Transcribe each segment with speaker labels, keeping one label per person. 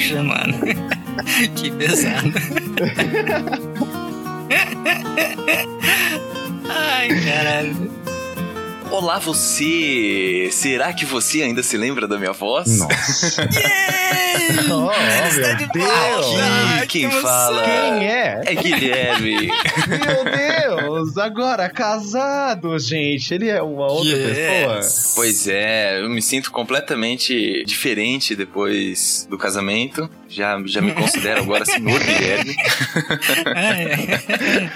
Speaker 1: Da Xuxa, mano. que pesado. Ai, caralho.
Speaker 2: Olá você! Será que você ainda se lembra da minha voz?
Speaker 3: Nossa.
Speaker 1: oh,
Speaker 3: meu
Speaker 1: de
Speaker 3: Deus.
Speaker 2: Aqui
Speaker 1: Ai,
Speaker 2: quem
Speaker 1: que
Speaker 2: fala
Speaker 3: Quem é?
Speaker 2: é Guilherme.
Speaker 3: Meu Deus, agora casado, gente. Ele é uma outra
Speaker 1: Yes.
Speaker 3: pessoa.
Speaker 2: pois é, eu me sinto completamente diferente depois do casamento. Já, já me considero agora senhor Guilherme.
Speaker 1: Ai, ai.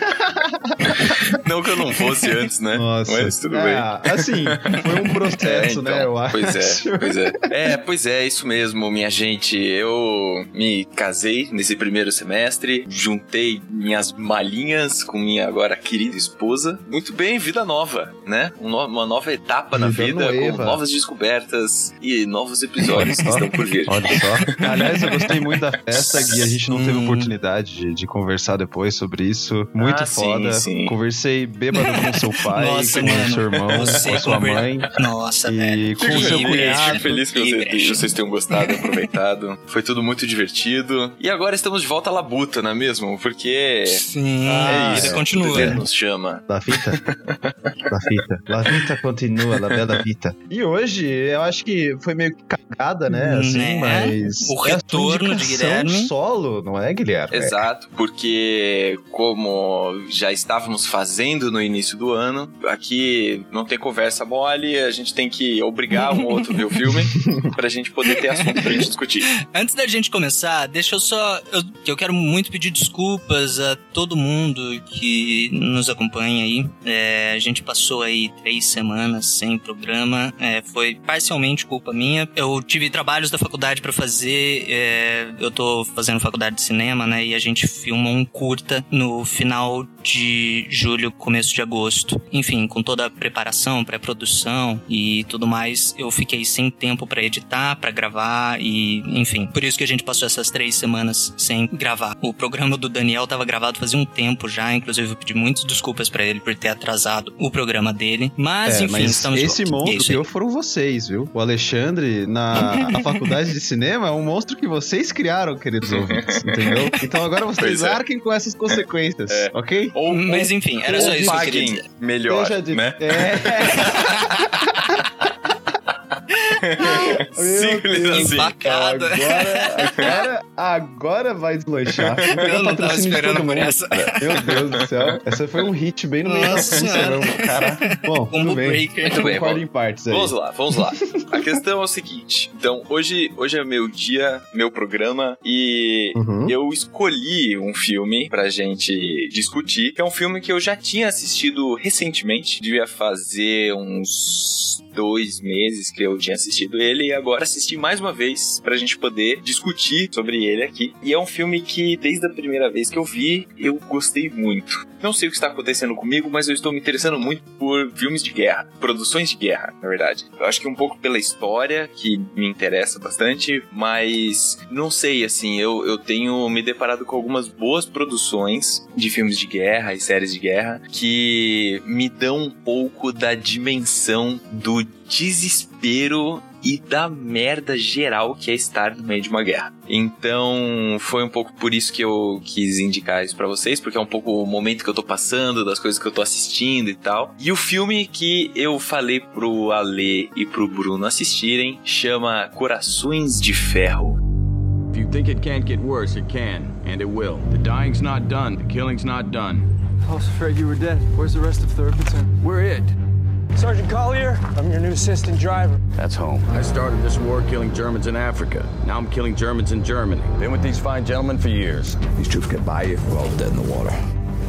Speaker 2: Não que eu não fosse antes, né?
Speaker 3: Nossa.
Speaker 2: Mas tudo bem.
Speaker 3: Ah, assim, foi um processo,
Speaker 2: É, então,
Speaker 3: né? Eu acho.
Speaker 2: Pois é, pois é. É, pois é, isso mesmo, minha gente. Eu me casei nesse primeiro semestre, juntei minhas malinhas com minha agora querida esposa. Muito bem, vida nova, né? Um Uma nova etapa na
Speaker 3: Vida
Speaker 2: vida, com novas descobertas e novos episódios que estão por vir.
Speaker 3: Olha só. Aliás, eu gostei muito da festa, Gui. A gente não teve oportunidade de, de conversar depois sobre isso. Muito
Speaker 2: Ah, sim,
Speaker 3: foda.
Speaker 2: sim.
Speaker 3: Conversei bêbado com seu pai,
Speaker 1: Nossa,
Speaker 3: com
Speaker 1: mano.
Speaker 3: seu irmão,
Speaker 1: Você
Speaker 3: com a sua mãe.
Speaker 1: Nossa, velho.
Speaker 3: E com o
Speaker 2: Fico
Speaker 3: seu cunhado.
Speaker 2: feliz que, você- que vocês tenham gostado aproveitado. Foi tudo muito divertido. E agora estamos de volta à labuta, não é mesmo? Porque
Speaker 1: Sim,
Speaker 3: Ah, é.
Speaker 2: o
Speaker 1: continua.
Speaker 2: dever nos chama.
Speaker 3: La Vita. La Vita. La Vita continua, La Bela Vita. E hoje, eu acho que foi meio que cagada, né? Assim,
Speaker 1: Né?
Speaker 3: mas.
Speaker 1: O
Speaker 3: é
Speaker 1: de Guilherme.
Speaker 3: solo, não é, Guilherme?
Speaker 2: Exato, porque como já estávamos fazendo no início do ano, aqui não tem conversa mole, a gente tem que obrigar um ou outro a ver o filme pra gente poder ter assunto pra gente discutir.
Speaker 1: Antes da gente começar, deixa eu só. Eu, eu quero muito pedir desculpas a todo mundo que nos acompanha aí. É, a gente passou aí três semanas sem programa. É, foi parcialmente culpa minha. Eu tive trabalhos da faculdade pra fazer. é, eu tô fazendo faculdade de cinema, né? E a gente filmou um curta no final de julho, começo de agosto. Enfim, com toda a preparação, pré-produção e tudo mais, eu fiquei sem tempo pra editar, pra gravar e, enfim, por isso que a gente passou essas três semanas sem gravar. O programa do Daniel tava gravado fazia um tempo já, inclusive eu pedi muitas desculpas pra ele por ter atrasado o programa dele, mas
Speaker 3: É,
Speaker 1: enfim,
Speaker 3: mas
Speaker 1: estamos de
Speaker 3: esse
Speaker 1: volta. É
Speaker 3: monstro que eu foram vocês, viu? O Alexandre, na faculdade de cinema, é um monstro que vocês criaram, queridos ouvintes, entendeu? Então agora vocês
Speaker 2: Pois é.
Speaker 3: arquem com essas consequências,
Speaker 2: É.
Speaker 3: ok?
Speaker 2: Ou,
Speaker 1: Mas enfim, era
Speaker 2: ou
Speaker 1: só isso que eu queria
Speaker 2: paguem
Speaker 1: dizer.
Speaker 2: melhor,
Speaker 3: Deixa de-
Speaker 2: né?
Speaker 3: É.
Speaker 2: Simples assim.
Speaker 3: Agora, agora, agora vai deslanchar.
Speaker 1: Eu não tava esperando por essa.
Speaker 3: Meu Deus do céu. Essa foi um hit bem no meio da cara. Bom,
Speaker 1: Combo
Speaker 3: tudo bem.
Speaker 1: breaker.
Speaker 2: Muito bem,
Speaker 3: em partes aí.
Speaker 2: Vamos lá, vamos lá. A questão é o seguinte. Então, hoje, hoje é meu dia, meu programa, e
Speaker 3: Uhum.
Speaker 2: eu escolhi um filme pra gente discutir, que é um filme que eu já tinha assistido recentemente. Devia fazer uns dois meses que eu tinha assistido ele, e agora assisti mais uma vez pra gente poder discutir sobre ele aqui. E é um filme que, desde a primeira vez que eu vi, eu gostei muito. Não sei o que está acontecendo comigo, mas eu estou me interessando muito por filmes de guerra, produções de guerra, na verdade. Eu acho que um pouco pela história, que me interessa bastante, mas não sei, assim, eu, eu tenho me deparado com algumas boas produções de filmes de guerra e séries de guerra que me dão um pouco da dimensão do desespero e da merda geral que é estar no meio de uma guerra. Então, foi um pouco por isso que eu quis indicar isso pra vocês, porque é um pouco o momento que eu tô passando, das coisas que eu tô assistindo e tal. E o filme que eu falei pro Ale e pro Bruno assistirem chama Corações de Ferro.
Speaker 4: If you think it can't get worse, it can, and it will. The dying's not done, the killing's not done.
Speaker 5: I was afraid you were dead. Where's the rest of 3rd Platoon?
Speaker 4: We're it.
Speaker 5: Sergeant Collier, I'm your new assistant driver.
Speaker 4: That's home. I started this war killing Germans in Africa. Now I'm killing Germans in Germany. Been with these fine gentlemen for years.
Speaker 6: These troops get by you, we're all dead in the water.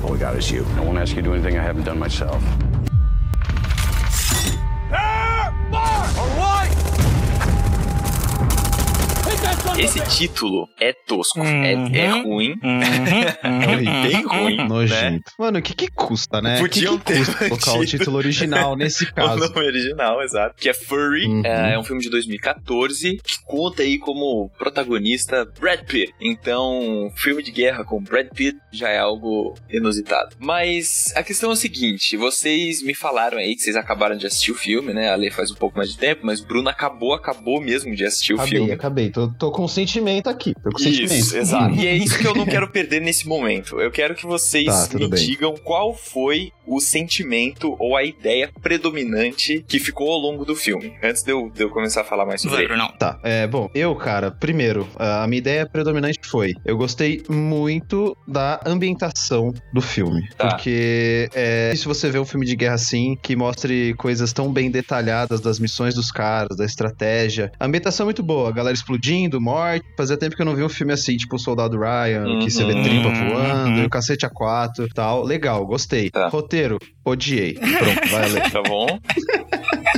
Speaker 6: All we got is you.
Speaker 4: I won't ask you to do anything I haven't done myself.
Speaker 2: Esse título é tosco, é, é
Speaker 1: Uhum.
Speaker 2: ruim,
Speaker 1: Uhum,
Speaker 2: é bem ruim, né?
Speaker 3: Nojento. Mano, o que que custa, né? O que,
Speaker 2: Podiam
Speaker 3: que
Speaker 2: ter
Speaker 3: custa colocar o título original nesse
Speaker 2: O
Speaker 3: caso?
Speaker 2: nome original, exato. Que é Furry.
Speaker 3: Uhum.
Speaker 2: É, é um filme de 2014 que conta aí como protagonista Brad Pitt. Então, filme de guerra com Brad Pitt já é algo inusitado. Mas a questão é o seguinte: vocês me falaram aí que vocês acabaram de assistir o filme, né? A Lê faz um pouco mais de tempo, mas o Bruno acabou, acabou mesmo de assistir o
Speaker 3: Acabei,
Speaker 2: filme.
Speaker 3: acabei. Tô, tô com sentimento aqui. Tô com sentimento.
Speaker 2: Isso, exato. E é isso que eu não quero perder nesse momento. Eu quero que vocês
Speaker 3: Tá,
Speaker 2: me
Speaker 3: bem.
Speaker 2: digam qual foi o sentimento ou a ideia predominante que ficou ao longo do filme. Antes de eu, de eu começar a falar mais sobre ele.
Speaker 1: Brunão.
Speaker 3: Tá, é, bom, eu, cara, primeiro, a a minha ideia predominante foi, eu gostei muito da ambientação do filme,
Speaker 2: Tá.
Speaker 3: porque é difícil você ver um filme de guerra assim, que mostre coisas tão bem detalhadas das missões dos caras, da estratégia. A ambientação é muito boa, a galera explodindo, morte, fazia tempo que eu não vi um filme assim, tipo o Soldado Ryan, que você vê
Speaker 2: Uhum.
Speaker 3: tripa voando,
Speaker 1: Uhum.
Speaker 3: e o cacete A4 tal, legal, gostei.
Speaker 2: Tá.
Speaker 3: Roteiro, odiei. Pronto, vai ler.
Speaker 2: Tá bom?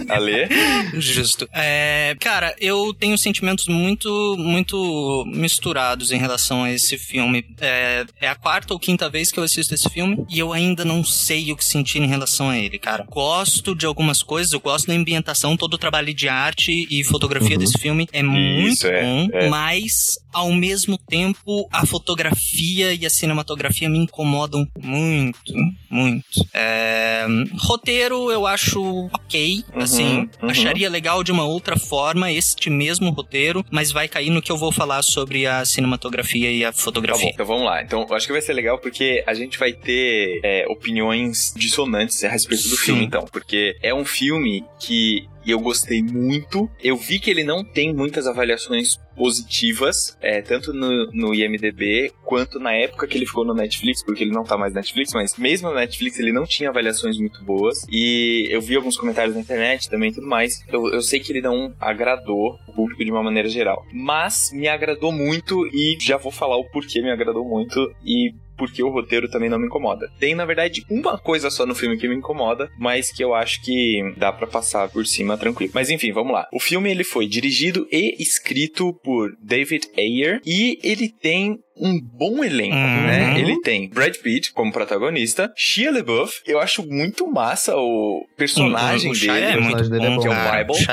Speaker 2: Ale?
Speaker 1: Justo. É, cara, eu tenho sentimentos muito, muito misturados em relação a esse filme. É, é a quarta ou quinta vez que eu assisto esse filme e eu ainda não sei o que sentir em relação a ele, cara. Gosto de algumas coisas, eu gosto da ambientação, todo o trabalho de arte e fotografia
Speaker 3: Uhum.
Speaker 1: desse filme é muito
Speaker 2: é,
Speaker 1: bom,
Speaker 2: é.
Speaker 1: mas ao mesmo tempo a fotografia e a cinematografia me incomodam muito, muito. É, roteiro eu acho ok,
Speaker 2: Uhum,
Speaker 1: assim,
Speaker 2: uhum.
Speaker 1: acharia legal de uma outra forma este mesmo roteiro, mas vai cair no que eu vou falar sobre a cinematografia e a
Speaker 2: Tá bom,
Speaker 1: fotografia.
Speaker 2: então vamos lá. Então, eu acho que vai ser legal porque a gente vai ter é, opiniões dissonantes a respeito do
Speaker 1: Sim.
Speaker 2: filme, então. Porque é um filme que eu gostei muito. Eu vi que ele não tem muitas avaliações positivas, é, tanto no, no IMDB quanto na época que ele ficou no Netflix, porque ele não tá mais na Netflix, mas mesmo no Netflix ele não tinha avaliações muito boas. E eu vi alguns comentários na internet também e tudo mais. Eu, eu sei que ele não agradou o público de uma maneira geral, mas me agradou muito e já vou falar o porquê me agradou muito e porque o roteiro também não me incomoda. Tem, na verdade, uma coisa só no filme que me incomoda, mas que eu acho que dá pra passar por cima tranquilo. Mas enfim, vamos lá. O filme ele foi dirigido e escrito por David Ayer e ele tem um bom elenco,
Speaker 1: Uhum.
Speaker 2: né? Ele tem Brad Pitt como protagonista, Shia LaBeouf. Eu acho muito massa o personagem
Speaker 1: o, o
Speaker 2: dele.
Speaker 1: é muito
Speaker 3: personagem dele é
Speaker 1: bom,
Speaker 2: que é o. Bible,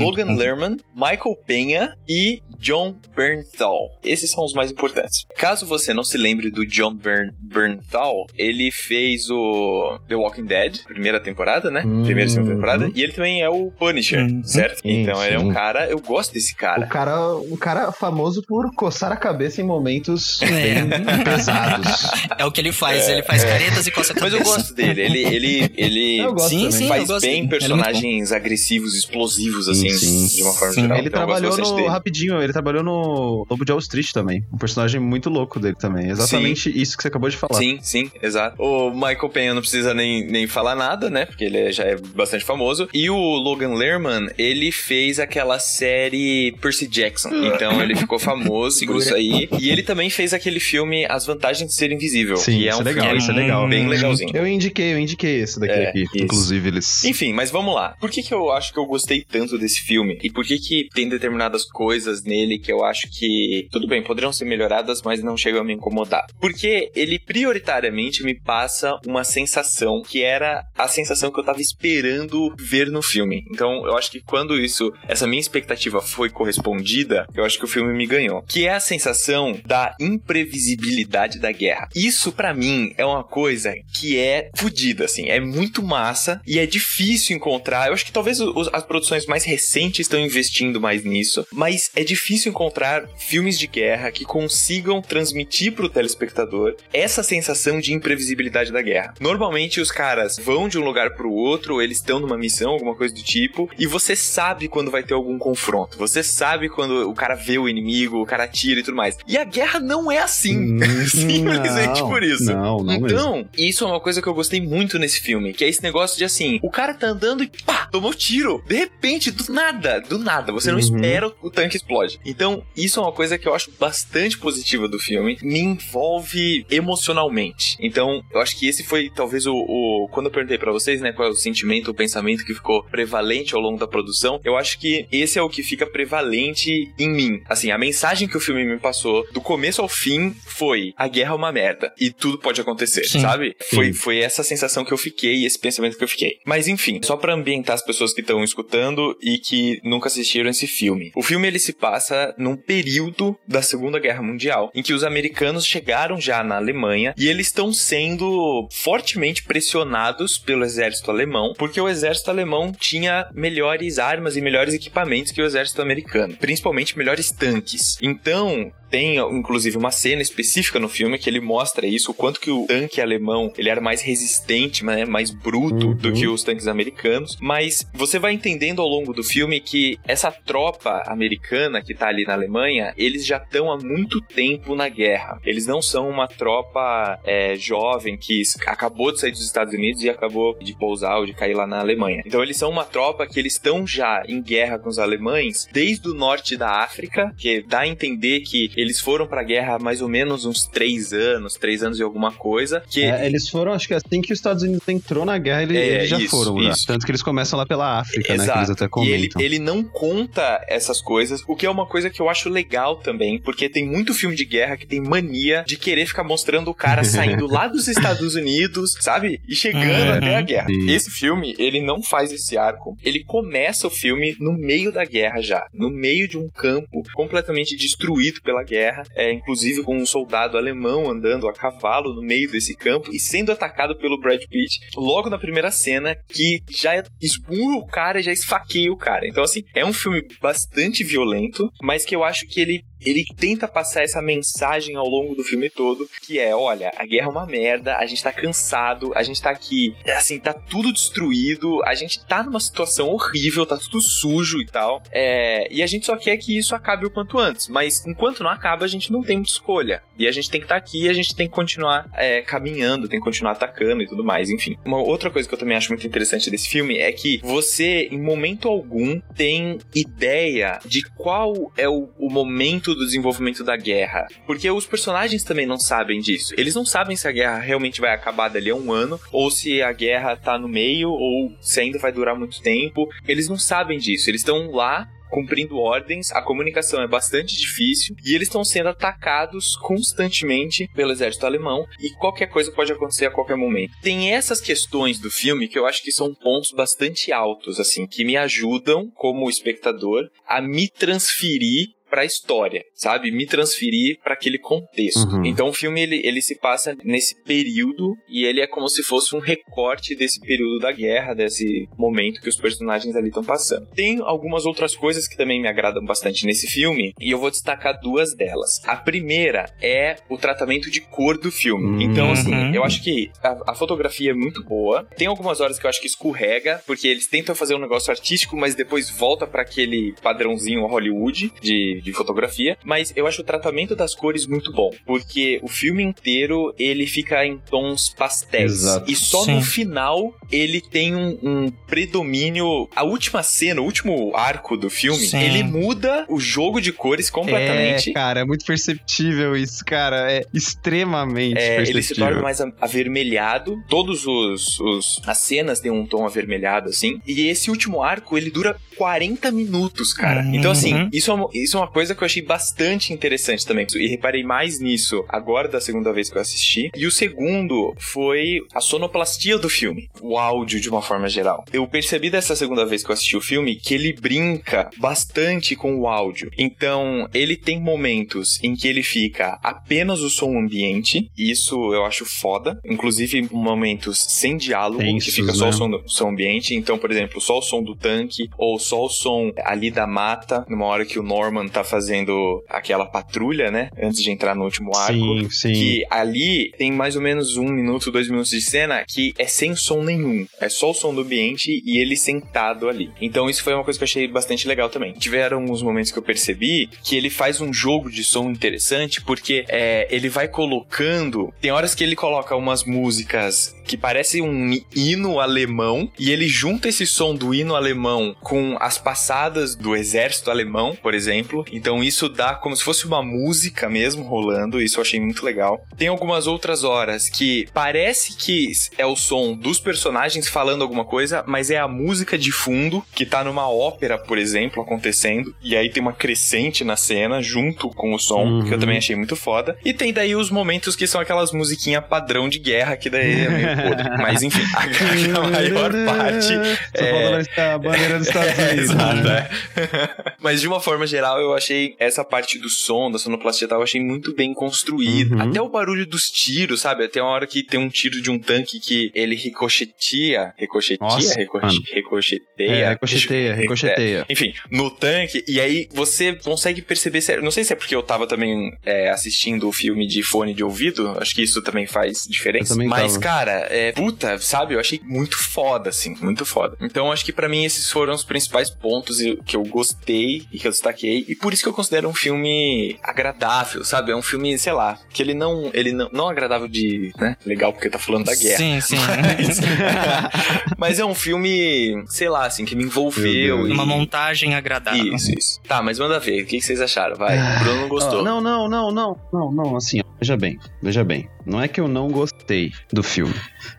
Speaker 1: é
Speaker 2: Logan
Speaker 1: bom.
Speaker 2: Lerman, Michael Penha e John Bernthal. Esses são os mais importantes. Caso você não se lembre do John Bern Bernthal, ele fez o The Walking Dead, primeira temporada, né?
Speaker 3: Hum.
Speaker 2: Primeira e segunda temporada. E ele também é o Punisher,
Speaker 1: Uhum.
Speaker 2: certo?
Speaker 3: Sim,
Speaker 2: então ele é um
Speaker 3: sim.
Speaker 2: cara, eu gosto desse
Speaker 3: O
Speaker 2: cara.
Speaker 3: cara, um cara famoso por coçar a cabeça em momentos
Speaker 1: É.
Speaker 3: bem pesados.
Speaker 1: É o que ele faz, ele faz caretas e coça a
Speaker 2: Mas
Speaker 1: cabeça.
Speaker 2: eu gosto dele. Ele, ele, ele
Speaker 1: Sim, sim,
Speaker 2: faz
Speaker 1: gosto
Speaker 2: bem
Speaker 1: é
Speaker 2: personagens agressivos, explosivos,
Speaker 3: Sim,
Speaker 2: assim,
Speaker 3: sim.
Speaker 2: de uma forma
Speaker 1: Sim.
Speaker 2: geral.
Speaker 3: Ele
Speaker 2: Então
Speaker 3: trabalhou no.
Speaker 2: dele.
Speaker 3: Rapidinho, ele trabalhou no Lobo de Wall Street também. Um personagem muito louco dele também. Exatamente isso que você acabou de falar.
Speaker 2: Sim, sim, exato. O Michael Penha não precisa nem, nem falar nada, né? Porque ele já é bastante famoso. E o Logan Lerman, ele fez aquela série Percy Jackson. Então ele ficou famoso por
Speaker 1: Segura.
Speaker 2: isso aí. E ele também fez aquele filme As Vantagens de Ser Invisível.
Speaker 3: Sim,
Speaker 2: que é
Speaker 3: isso
Speaker 2: um
Speaker 3: é legal,
Speaker 2: filme
Speaker 3: isso é legal.
Speaker 2: bem
Speaker 1: Hum.
Speaker 2: legalzinho.
Speaker 3: Eu indiquei, eu indiquei esse daqui
Speaker 2: É,
Speaker 3: aqui.
Speaker 2: isso.
Speaker 3: Inclusive, eles.
Speaker 2: Enfim, mas vamos lá. Por que, que eu acho que eu gostei tanto desse filme? E por que que tem determinadas coisas nele que eu acho que, tudo bem, poderiam ser melhoradas, mas não chegam a me incomodar? Porque ele prioritariamente me passa uma sensação que era a sensação que eu tava esperando ver no filme. Então, eu acho que quando isso, essa minha expectativa foi correspondida, eu acho que o filme me ganhou. Que é a sensação da imprevisibilidade da guerra. Isso, pra mim, é uma coisa que é fodida, assim. É muito massa e é difícil encontrar. Eu acho que talvez os- as produções mais recentes estão investindo mais nisso, mas é difícil encontrar filmes de guerra que consigam transmitir pro telespectador essa sensação de imprevisibilidade da guerra. Normalmente os caras vão de um lugar pro outro, ou eles estão numa missão, alguma coisa do tipo, e você sabe quando vai ter algum confronto. Você sabe quando o cara vê o inimigo, o cara atira e tudo mais. E a guerra não é assim. Simplesmente
Speaker 3: Não,
Speaker 2: por isso.
Speaker 3: Não, não mesmo.
Speaker 2: Então, isso é uma coisa que eu gostei muito nesse filme, que é esse negócio de assim, o cara tá andando e pá, tomou tiro. De repente, do nada, do nada, você não
Speaker 3: Uhum.
Speaker 2: espera o tanque explode. Então, isso é uma coisa que eu acho bastante positiva do filme, me envolve emocionalmente. Então, eu acho que esse foi talvez o, o- quando eu perguntei pra vocês, né, qual é o sentimento, o pensamento que ficou prevalente ao longo da produção, eu acho que esse é o que fica prevalente em mim. Assim, a mensagem que o filme me passou do começo ao fim foi: a guerra é uma merda e tudo pode acontecer,
Speaker 1: Sim.
Speaker 2: sabe?
Speaker 3: Sim.
Speaker 2: Foi, foi essa sensação que eu fiquei, esse pensamento que eu fiquei. Mas enfim, só pra ambientar as pessoas que estão escutando e que nunca assistiram esse filme. O filme ele se passa num período da Segunda Guerra Mundial em que os americanos chegaram já na Alemanha e eles estão sendo fortemente pressionados pelo exército alemão, porque o exército alemão tinha melhores armas e melhores equipamentos que o exército americano, principalmente melhores tanques. Então, tem inclusive uma cena específica no filme que ele mostra isso, o quanto que o tanque alemão ele era mais resistente, né, mais bruto
Speaker 3: Uhum.
Speaker 2: do que os tanques americanos. Mas você vai entendendo ao longo do filme que essa tropa americana que tá ali na Alemanha, eles já estão há muito tempo na guerra. Eles não são uma tropa é, jovem que acabou de sair dos Estados Unidos e acabou de pousar ou de cair lá na Alemanha. Então eles são uma tropa que eles estão já em guerra com os alemães desde o norte da África, que dá a entender que eles foram pra guerra há mais ou menos uns três anos, três anos e alguma coisa. Que
Speaker 3: É, eles foram, acho que assim que os Estados Unidos entrou na guerra, ele-
Speaker 2: É,
Speaker 3: eles já
Speaker 2: isso,
Speaker 3: foram. já.
Speaker 2: isso.
Speaker 3: Tanto que eles começam lá pela África, né? Que eles até
Speaker 2: E ele,
Speaker 3: comentam.
Speaker 2: ele não conta essas coisas, o que é uma coisa que eu acho legal também, porque tem muito filme de guerra que tem mania de querer ficar mostrando o cara saindo lá dos Estados Unidos, sabe? E chegando
Speaker 1: Uhum.
Speaker 2: até a guerra.
Speaker 3: Sim.
Speaker 2: Esse filme, ele não faz esse arco. Ele começa o filme no meio da guerra já, no meio de um campo completamente destruído pela guerra, é, inclusive com um soldado alemão andando a cavalo no meio desse campo e sendo atacado pelo Brad Pitt logo na primeira cena, que já esmurra o cara já esfaqueia o cara. Então, assim, é um filme bastante violento, mas que eu acho que ele ele tenta passar essa mensagem ao longo do filme todo, que é, olha, a guerra é uma merda, a gente tá cansado, a gente tá aqui, assim, tá tudo destruído, a gente tá numa situação horrível, tá tudo sujo e tal, é, e a gente só quer que isso acabe o quanto antes, mas enquanto não acaba, a gente não tem muita escolha, e a gente tem que estar aqui e a gente tem que continuar é, caminhando, tem que continuar atacando e tudo mais, enfim. Uma outra coisa que eu também acho muito interessante desse filme é que você, em momento algum, tem ideia de qual é o, o momento do desenvolvimento da guerra. Porque os personagens também não sabem disso. Eles não sabem se a guerra realmente vai acabar dali a um ano, ou se a guerra tá no meio, ou se ainda vai durar muito tempo. Eles não sabem disso. Eles estão lá cumprindo ordens, a comunicação é bastante difícil e eles estão sendo atacados constantemente pelo exército alemão e qualquer coisa pode acontecer a qualquer momento. Tem essas questões do filme que eu acho que são pontos bastante altos, assim, que me ajudam como espectador a me transferir pra história, sabe? Me transferir pra aquele contexto.
Speaker 3: Uhum.
Speaker 2: Então o filme ele, ele se passa nesse período e ele é como se fosse um recorte desse período da guerra, desse momento que os personagens ali estão passando. Tem algumas outras coisas que também me agradam bastante nesse filme e eu vou destacar duas delas. A primeira é o tratamento de cor do filme.
Speaker 3: Uhum.
Speaker 2: Então assim, eu acho que a, a fotografia é muito boa. Tem algumas horas que eu acho que escorrega, porque eles tentam fazer um negócio artístico, mas depois volta para aquele padrãozinho Hollywood de, de fotografia. Mas eu acho o tratamento das cores muito bom, porque o filme inteiro ele fica em tons pastéis.
Speaker 3: Exato.
Speaker 2: E só
Speaker 1: Sim.
Speaker 2: no final ele tem um, um predomínio. A última cena, o último arco do filme,
Speaker 1: Sim.
Speaker 2: ele muda o jogo de cores completamente.
Speaker 3: É, cara, é muito perceptível isso, cara. É extremamente
Speaker 2: É,
Speaker 3: perceptível.
Speaker 2: ele se torna mais avermelhado. Todos os, os- as cenas têm um tom avermelhado assim. E esse último arco ele dura 40 minutos, cara.
Speaker 1: Uhum.
Speaker 2: Então assim, isso é, uma, isso é uma coisa que eu achei bastante interessante também. E reparei mais nisso agora da segunda vez que eu assisti. E o segundo foi a sonoplastia do filme, o áudio de uma forma geral. Eu percebi dessa segunda vez que eu assisti o filme que ele brinca bastante com o áudio. Então, ele tem momentos em que ele fica apenas o som ambiente, e isso eu acho foda. Inclusive, momentos sem diálogo,
Speaker 3: Tensos,
Speaker 2: que fica só
Speaker 3: né?
Speaker 2: o som, do, som ambiente. Então, por exemplo, só o som do tanque, ou só o som ali da mata, numa hora que o Norman tá fazendo aquela patrulha, né? Antes de entrar no último arco.
Speaker 3: Sim, sim.
Speaker 2: Que ali tem mais ou menos um minuto, dois minutos de cena que é sem som nenhum. É só o som do ambiente e ele sentado ali. Então isso foi uma coisa que eu achei bastante legal também. Tiveram alguns momentos que eu percebi que ele faz um jogo de som interessante porque é, ele vai colocando. Tem horas que ele coloca umas músicas que parece um hino alemão e ele junta esse som do hino alemão com as passadas do exército alemão, por exemplo. Então isso dá como se fosse uma música mesmo rolando. Isso eu achei muito legal. Tem algumas outras horas que parece que é o som dos personagens falando alguma coisa, mas é a música de fundo que tá numa ópera, por exemplo, acontecendo. E aí tem uma crescente na cena junto com o som,
Speaker 3: Uhum.
Speaker 2: que eu também achei muito foda. E tem daí os momentos que são aquelas musiquinhas padrão de guerra, que daí é meio podre. Mas enfim, a, a maior parte.
Speaker 3: Só
Speaker 2: é-
Speaker 3: a bandeira dos Estados Unidos.
Speaker 2: Exato,
Speaker 3: né?
Speaker 2: é. Mas de uma forma geral, eu achei essa parte do som, da sonoplastia tal, eu achei muito bem construída.
Speaker 3: Uhum.
Speaker 2: Até o barulho dos tiros, sabe? Até uma hora que tem um tiro de um tanque que ele ricocheteia. Ricocheteia?
Speaker 3: Nossa,
Speaker 2: Rico-
Speaker 3: mano.
Speaker 2: ricocheteia.
Speaker 3: É, ricocheteia,
Speaker 2: É,
Speaker 3: ricocheteia.
Speaker 2: enfim, no tanque, e aí você consegue perceber. se- Não sei se é porque eu tava também é, assistindo o filme de fone de ouvido, acho que isso também faz diferença.
Speaker 3: Também
Speaker 2: Mas,
Speaker 3: tava.
Speaker 2: cara, é, puta, sabe? Eu achei muito foda, assim, muito foda. Então, acho que pra mim esses foram os principais pontos que eu gostei e que eu destaquei, e por isso que eu considero um filme agradável, sabe? É um filme, sei lá, que ele não. Ele não, não agradável de. né? Legal porque tá falando da guerra.
Speaker 1: Sim, sim.
Speaker 2: Mas, mas é um filme, sei lá, assim, que me envolveu. E-
Speaker 1: Uma montagem agradável.
Speaker 2: Isso, isso. Tá, mas manda ver. O que vocês acharam? Vai. O Bruno não gostou.
Speaker 3: Não, não, não, não, não, não, assim, ó, veja bem, veja bem. Não é que eu não gostei do filme.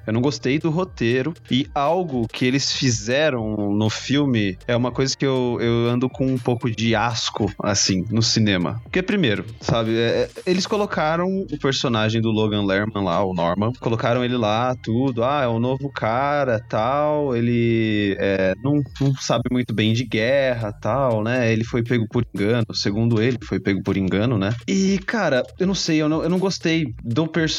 Speaker 3: Eu não gostei do roteiro. E algo que eles fizeram no filme é uma coisa que eu, eu ando com um pouco de asco, assim, no cinema. Porque, primeiro, sabe, é- é- eles colocaram o personagem do Logan Lerman lá, o Norman, colocaram ele lá, tudo, ah, é um novo cara, tal, ele é, não, não sabe muito bem de guerra, tal, né, ele foi pego por engano, segundo ele, foi pego por engano, né, e, cara, eu não sei, eu não, eu não gostei do personagem,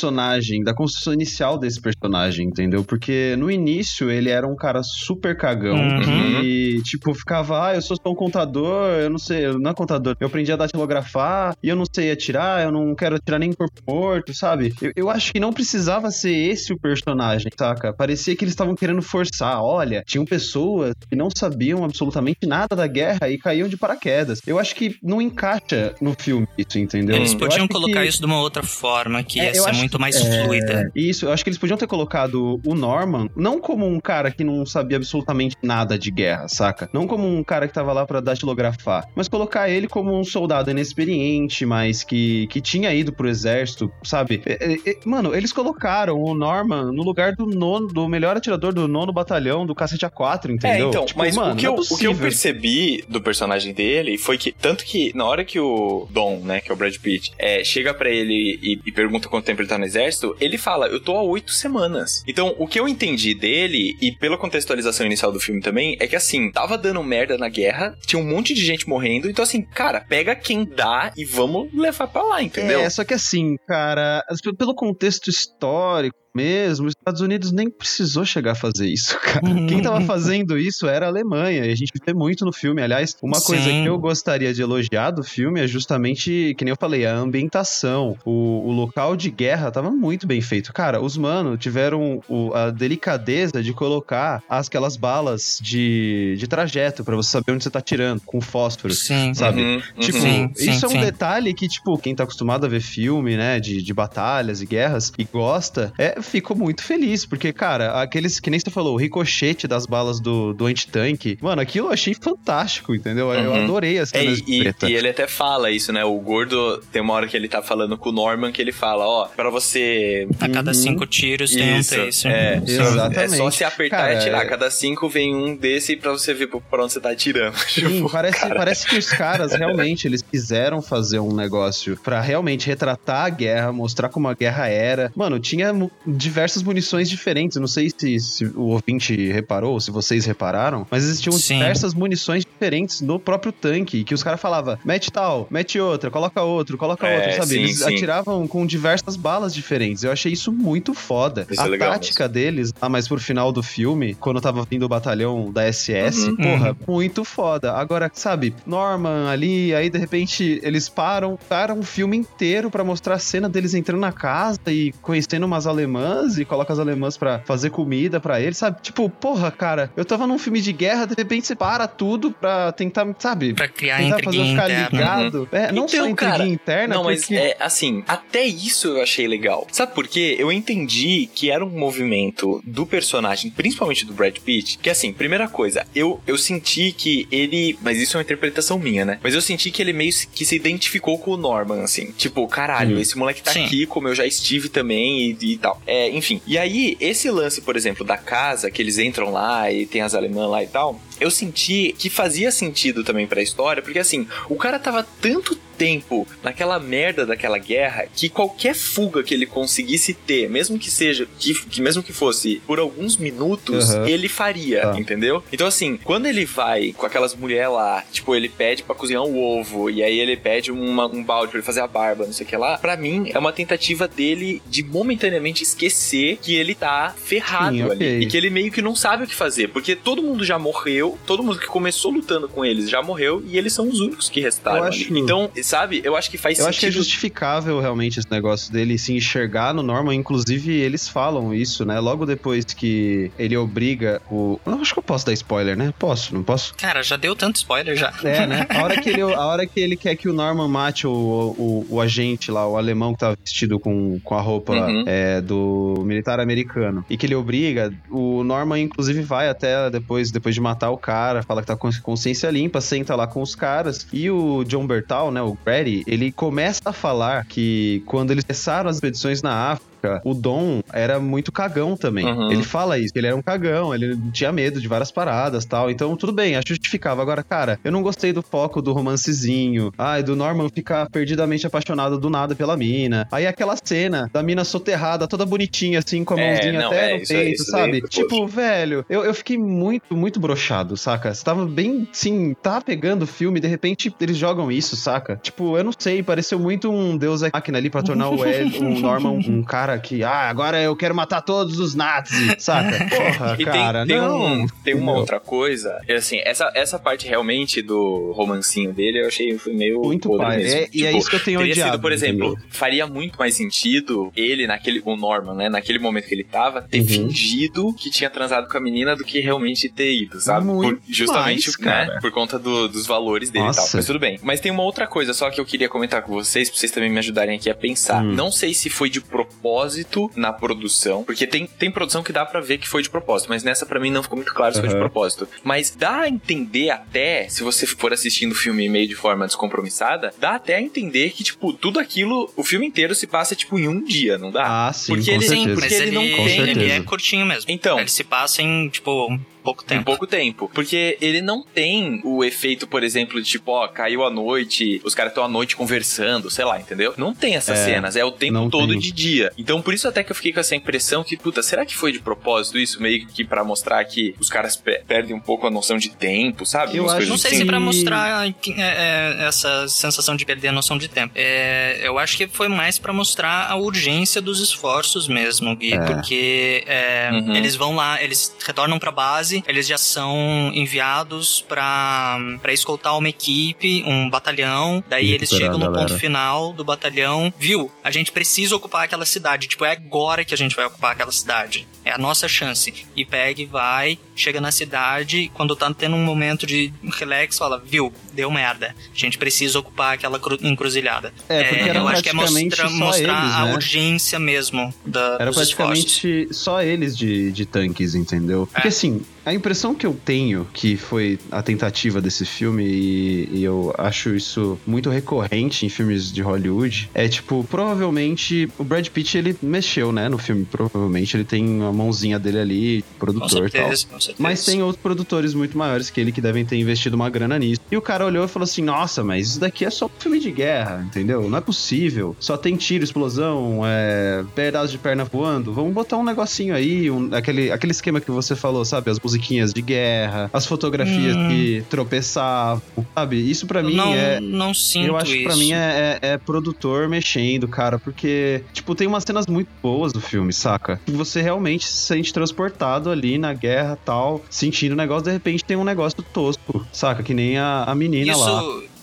Speaker 3: da construção inicial desse personagem, entendeu, porque no início ele era um cara super cagão,
Speaker 1: Uhum.
Speaker 3: e, tipo, ficava, ah, eu sou só um contador, eu não sei, eu não é contador, eu aprendi a datilografar, e eu não sei atirar, eu não quero atirar nem em corpo morto, sabe? Eu, eu acho que não precisava ser esse o personagem, saca? Parecia que eles estavam querendo forçar, olha, tinham pessoas que não sabiam absolutamente nada da guerra e caíam de paraquedas. Eu acho que não encaixa no filme isso, entendeu?
Speaker 1: Eles podiam colocar
Speaker 3: que-
Speaker 1: isso de uma outra forma, que
Speaker 3: É,
Speaker 1: ia ser
Speaker 3: acho
Speaker 1: muito mais
Speaker 3: é,
Speaker 1: fluida.
Speaker 3: Isso, eu acho que eles podiam ter colocado o Norman não como um cara que não sabia absolutamente nada de guerra, saca? Não como um cara que tava lá pra datilografar, mas colocar ele como um soldado inexperiente, mas que, que tinha ido pro exército, sabe? É, é, é, mano, eles colocaram o Norman no lugar do nono, do melhor atirador do nono batalhão do cacete A4,
Speaker 2: É,
Speaker 3: entendeu?
Speaker 2: então,
Speaker 3: Tipo,
Speaker 2: mas
Speaker 3: mano,
Speaker 2: o, que eu,
Speaker 3: é
Speaker 2: o que eu percebi do personagem dele foi que, tanto que na hora que o Dom, né, que é o Brad Pitt, é, chega pra ele e, e pergunta quanto tempo ele tá no exército, ele fala, eu tô há oito semanas. Então, o que eu entendi dele, e pela contextualização inicial do filme também, é que assim, tava dando merda na guerra, tinha um monte de gente morrendo, então assim, cara, pega quem dá e vamos levar pra lá, entendeu?
Speaker 3: É, só que assim, cara, pelo contexto histórico mesmo, os Estados Unidos nem precisou chegar a fazer isso, cara. Quem tava fazendo isso era a Alemanha, e a gente vê muito no filme. Aliás, uma coisa
Speaker 1: Sim.
Speaker 3: que eu gostaria de elogiar do filme é justamente, que nem eu falei, a ambientação. O, o local de guerra tava muito bem feito. Cara, os mano tiveram o- a delicadeza de colocar aquelas balas de, de trajeto pra você saber onde você tá tirando, com fósforo
Speaker 1: Sim.
Speaker 3: sabe?
Speaker 2: Uhum,
Speaker 3: Tipo,
Speaker 2: uhum.
Speaker 1: Sim, sim,
Speaker 3: isso é um
Speaker 1: sim.
Speaker 3: detalhe que, tipo, quem tá acostumado a ver filme, né, de, de batalhas e guerras e gosta, é, ficou muito feliz, porque, cara, aqueles, que nem você falou, o ricochete das balas do, do antitanque, mano, aquilo eu achei fantástico, entendeu? Eu
Speaker 2: Uhum.
Speaker 3: adorei as
Speaker 2: É,
Speaker 3: cenas
Speaker 2: e,
Speaker 3: de treta.
Speaker 2: e ele até fala isso, né? O gordo tem uma hora que ele tá falando com o Norman que ele fala, ó, pra você.
Speaker 1: A cada
Speaker 3: Uhum.
Speaker 1: cinco tiros tem um
Speaker 2: Isso,
Speaker 1: tracer.
Speaker 2: é.
Speaker 3: Exatamente.
Speaker 2: É só se apertar
Speaker 3: Cara,
Speaker 2: e atirar.
Speaker 3: é-
Speaker 2: Cada cinco vem um desse pra você ver pra onde você tá atirando.
Speaker 3: Sim,
Speaker 2: Tipo,
Speaker 3: parece,
Speaker 2: cara.
Speaker 3: parece que os caras realmente eles quiseram fazer um negócio pra realmente retratar a guerra, mostrar como a guerra era. Mano, tinha diversas munições diferentes. Eu não sei se, se o ouvinte reparou, se vocês repararam, mas existiam
Speaker 1: Sim.
Speaker 3: diversas munições diferentes no próprio tanque. Que os caras falavam, mete tal, mete outra, coloca outro, coloca
Speaker 2: É,
Speaker 3: outra, sabe?
Speaker 2: sim,
Speaker 3: Eles
Speaker 2: sim.
Speaker 3: atiravam com diversas balas diferentes. Eu achei isso muito foda.
Speaker 2: Isso
Speaker 3: a
Speaker 2: é legal
Speaker 3: tática deles, ah, mas pro final do filme, quando tava vindo o batalhão da SS,
Speaker 2: Uhum.
Speaker 3: porra,
Speaker 1: Uhum.
Speaker 3: muito foda. Agora, sabe, Norman ali, aí de repente eles param, param um filme inteiro pra mostrar a cena deles entrando na casa e conhecendo umas alemãs e coloca as alemãs pra fazer comida pra eles, sabe? Tipo, porra, cara, eu tava num filme de guerra, de repente você para tudo pra tentar, sabe?
Speaker 1: Pra criar
Speaker 3: tentar fazer eu ficar
Speaker 1: interna.
Speaker 3: ligado. É, não
Speaker 2: Então,
Speaker 3: só intriga
Speaker 2: cara,
Speaker 3: interna,
Speaker 2: Não, mas
Speaker 3: porque...
Speaker 2: é assim, até isso eu achei legal. Sabe por quê? Eu entendi que era um movimento do personagem, principalmente do Brad Pitt, que assim, primeira coisa, eu, eu senti que ele. Mas isso é uma interpretação minha, né? Mas eu senti que ele meio que se identificou com o Norman, assim. Tipo, caralho,
Speaker 3: Hum.
Speaker 2: esse moleque tá
Speaker 1: Sim.
Speaker 2: aqui, como eu já estive também e, e tal. É, enfim. E aí, esse lance, por exemplo, da casa, que eles entram lá e tem as alemãs lá e tal, eu senti que fazia sentido também pra história, porque assim, o cara tava tanto tempo naquela merda daquela guerra que qualquer fuga que ele conseguisse ter, mesmo que seja, que, que mesmo que fosse por alguns minutos,
Speaker 3: Aham.
Speaker 2: ele faria,
Speaker 3: Tá.
Speaker 2: entendeu? Então assim, quando ele vai com aquelas mulheres lá, tipo, ele pede pra cozinhar um ovo, e aí ele pede uma- um balde pra ele fazer a barba, não sei o que lá, pra mim é uma tentativa dele de momentaneamente esquecer que ele tá ferrado
Speaker 3: Sim,
Speaker 2: ali.
Speaker 3: ok.
Speaker 2: E que ele meio que não sabe o que fazer, porque todo mundo já morreu, todo mundo que começou lutando com eles já morreu, e eles são os únicos que restaram
Speaker 3: Eu acho-
Speaker 2: Então, sabe, eu acho que faz
Speaker 3: Eu acho que é
Speaker 2: sentido
Speaker 3: justificável realmente esse negócio dele se enxergar no Norman. Inclusive, eles falam isso, né? Logo depois que ele obriga o. Eu acho que eu posso dar spoiler, né? Posso, não posso?
Speaker 1: Cara, já deu tanto spoiler já.
Speaker 3: É, né? A hora que ele, a hora que ele quer que o Norman mate o, o, o agente lá, o alemão que tava vestido com, com a roupa
Speaker 2: Uhum.
Speaker 3: é, do militar americano, e que ele obriga, o Norman inclusive vai até depois, depois de matar o cara, fala que tá com consciência limpa, senta lá com os caras, e o John Bertal, né, o Brady, ele começa a falar que quando eles começaram as expedições na África, o Dom era muito cagão também.
Speaker 2: Uhum.
Speaker 3: Ele fala isso, que ele era um cagão, ele tinha medo de várias paradas tal. Então, tudo bem, acho justificável. Agora, cara, eu não gostei do foco do romancezinho. Ai, do Norman ficar perdidamente apaixonado do nada pela mina. Aí aquela cena da mina soterrada, toda bonitinha, assim, com a
Speaker 2: É,
Speaker 3: mãozinha
Speaker 2: não,
Speaker 3: até
Speaker 2: é,
Speaker 3: no
Speaker 2: isso
Speaker 3: peito,
Speaker 2: isso
Speaker 3: sabe?
Speaker 2: foi
Speaker 3: Tipo, velho, eu, eu fiquei muito, muito brochado, saca? Você tava bem, sim, tá pegando o filme, de repente eles jogam isso, saca? Tipo, eu não sei, pareceu muito um Deus Ex Machina ali pra tornar o, Ed, o Norman um cara que, ah, agora eu quero matar todos os nazis, saca? Porra,
Speaker 2: E tem-
Speaker 3: cara,
Speaker 2: tem,
Speaker 3: não.
Speaker 2: um- tem uma
Speaker 3: Entendeu?
Speaker 2: outra coisa. é Assim, essa, essa parte realmente do romancinho dele eu achei foi meio.
Speaker 3: Muito
Speaker 2: podre
Speaker 3: pai.
Speaker 2: mesmo.
Speaker 3: É, e é
Speaker 2: Tipo,
Speaker 3: isso que eu tenho
Speaker 2: Teria
Speaker 3: odiado.
Speaker 2: sido, por exemplo,
Speaker 3: entendeu?
Speaker 2: faria muito mais sentido ele, naquele. O Norman, né? Naquele momento que ele tava, ter
Speaker 3: Uhum.
Speaker 2: fingido que tinha transado com a menina do que realmente ter ido, sabe?
Speaker 3: Muito
Speaker 2: Por- justamente,
Speaker 3: mais, cara.
Speaker 2: né? Por conta do- dos valores dele e tal.
Speaker 3: Nossa.
Speaker 2: Mas tudo bem. Mas tem uma outra coisa só que eu queria comentar com vocês, pra vocês também me ajudarem aqui a pensar.
Speaker 3: Hum.
Speaker 2: Não sei se foi de propósito na produção, porque tem, tem produção que dá pra ver que foi de propósito, mas nessa pra mim não ficou muito claro se foi de propósito. Mas dá a entender até, se você for assistindo o filme meio de forma descompromissada, dá até a entender que, tipo, tudo aquilo, o filme inteiro se passa, tipo, em um dia, não dá?
Speaker 3: Ah, sim,
Speaker 2: Porque
Speaker 3: com
Speaker 2: ele-
Speaker 1: Sim,
Speaker 3: certeza.
Speaker 1: mas
Speaker 2: ele
Speaker 1: ele,
Speaker 2: não
Speaker 3: tem-
Speaker 1: ele é curtinho mesmo.
Speaker 2: Então.
Speaker 1: Ele se passa em, tipo, um pouco
Speaker 2: Em
Speaker 1: tempo.
Speaker 2: pouco tempo. Porque ele não tem o efeito, por exemplo, de tipo, ó, caiu a noite, os caras estão à noite conversando, sei lá, entendeu? Não tem essas
Speaker 3: É,
Speaker 2: cenas, é o tempo todo
Speaker 3: tem.
Speaker 2: de dia. Então, por isso até que eu fiquei com essa impressão que, puta, será que foi de propósito isso? Meio que pra mostrar que os caras pe- perdem um pouco a noção de tempo, sabe?
Speaker 3: Eu acho
Speaker 2: coisas
Speaker 1: Não sei
Speaker 2: assim.
Speaker 1: se pra mostrar que- é, é, essa sensação de perder a noção de tempo. É, eu acho que foi mais pra mostrar a urgência dos esforços mesmo, Gui,
Speaker 3: É.
Speaker 1: porque é,
Speaker 2: Uhum.
Speaker 1: eles vão lá, eles retornam pra base, eles já são enviados pra pra escoltar uma equipe, um batalhão, daí
Speaker 3: E
Speaker 1: eles chegam
Speaker 3: a
Speaker 1: no ponto
Speaker 3: galera.
Speaker 1: final do batalhão, viu? A gente precisa ocupar aquela cidade, tipo, é agora que a gente vai ocupar aquela cidade. É a nossa chance. E pega e vai, chega na cidade, quando tá tendo um momento de relax, fala, viu, deu merda. A gente precisa ocupar aquela cru- encruzilhada.
Speaker 3: É, porque era
Speaker 1: eu acho que é
Speaker 3: praticamente
Speaker 1: mostra, mostrar
Speaker 3: eles,
Speaker 1: a
Speaker 3: né?
Speaker 1: urgência mesmo da,
Speaker 3: Era
Speaker 1: dos esforços.
Speaker 3: praticamente só eles de, de tanques, entendeu? Porque
Speaker 1: É.
Speaker 3: assim, a impressão que eu tenho que foi a tentativa desse filme, e, e eu acho isso muito recorrente em filmes de Hollywood, é tipo, provavelmente o Brad Pitt ele mexeu, né, no filme. Provavelmente ele tem uma mãozinha dele ali, produtor e tal. Mas tem outros produtores muito maiores que ele que devem ter investido uma grana nisso. E o cara olhou e falou assim: Nossa, mas isso daqui é só um filme de guerra, entendeu? Não é possível. Só tem tiro, explosão, é, pedaço de perna voando. Vamos botar um negocinho aí, um- aquele, aquele esquema que você falou, sabe? As musiquinhas de guerra, as fotografias
Speaker 1: Hum.
Speaker 3: que tropeçavam, sabe? Isso pra mim
Speaker 1: não,
Speaker 3: é.
Speaker 1: não sinto
Speaker 3: Eu acho que pra
Speaker 1: isso.
Speaker 3: mim é, é- é produtor mexendo, cara, porque, tipo, tem umas cenas muito boas do filme, saca? Você realmente se sente transportado ali na guerra tal, sentindo o negócio, de repente tem um negócio tosco, saca? Que nem a, a menina lá.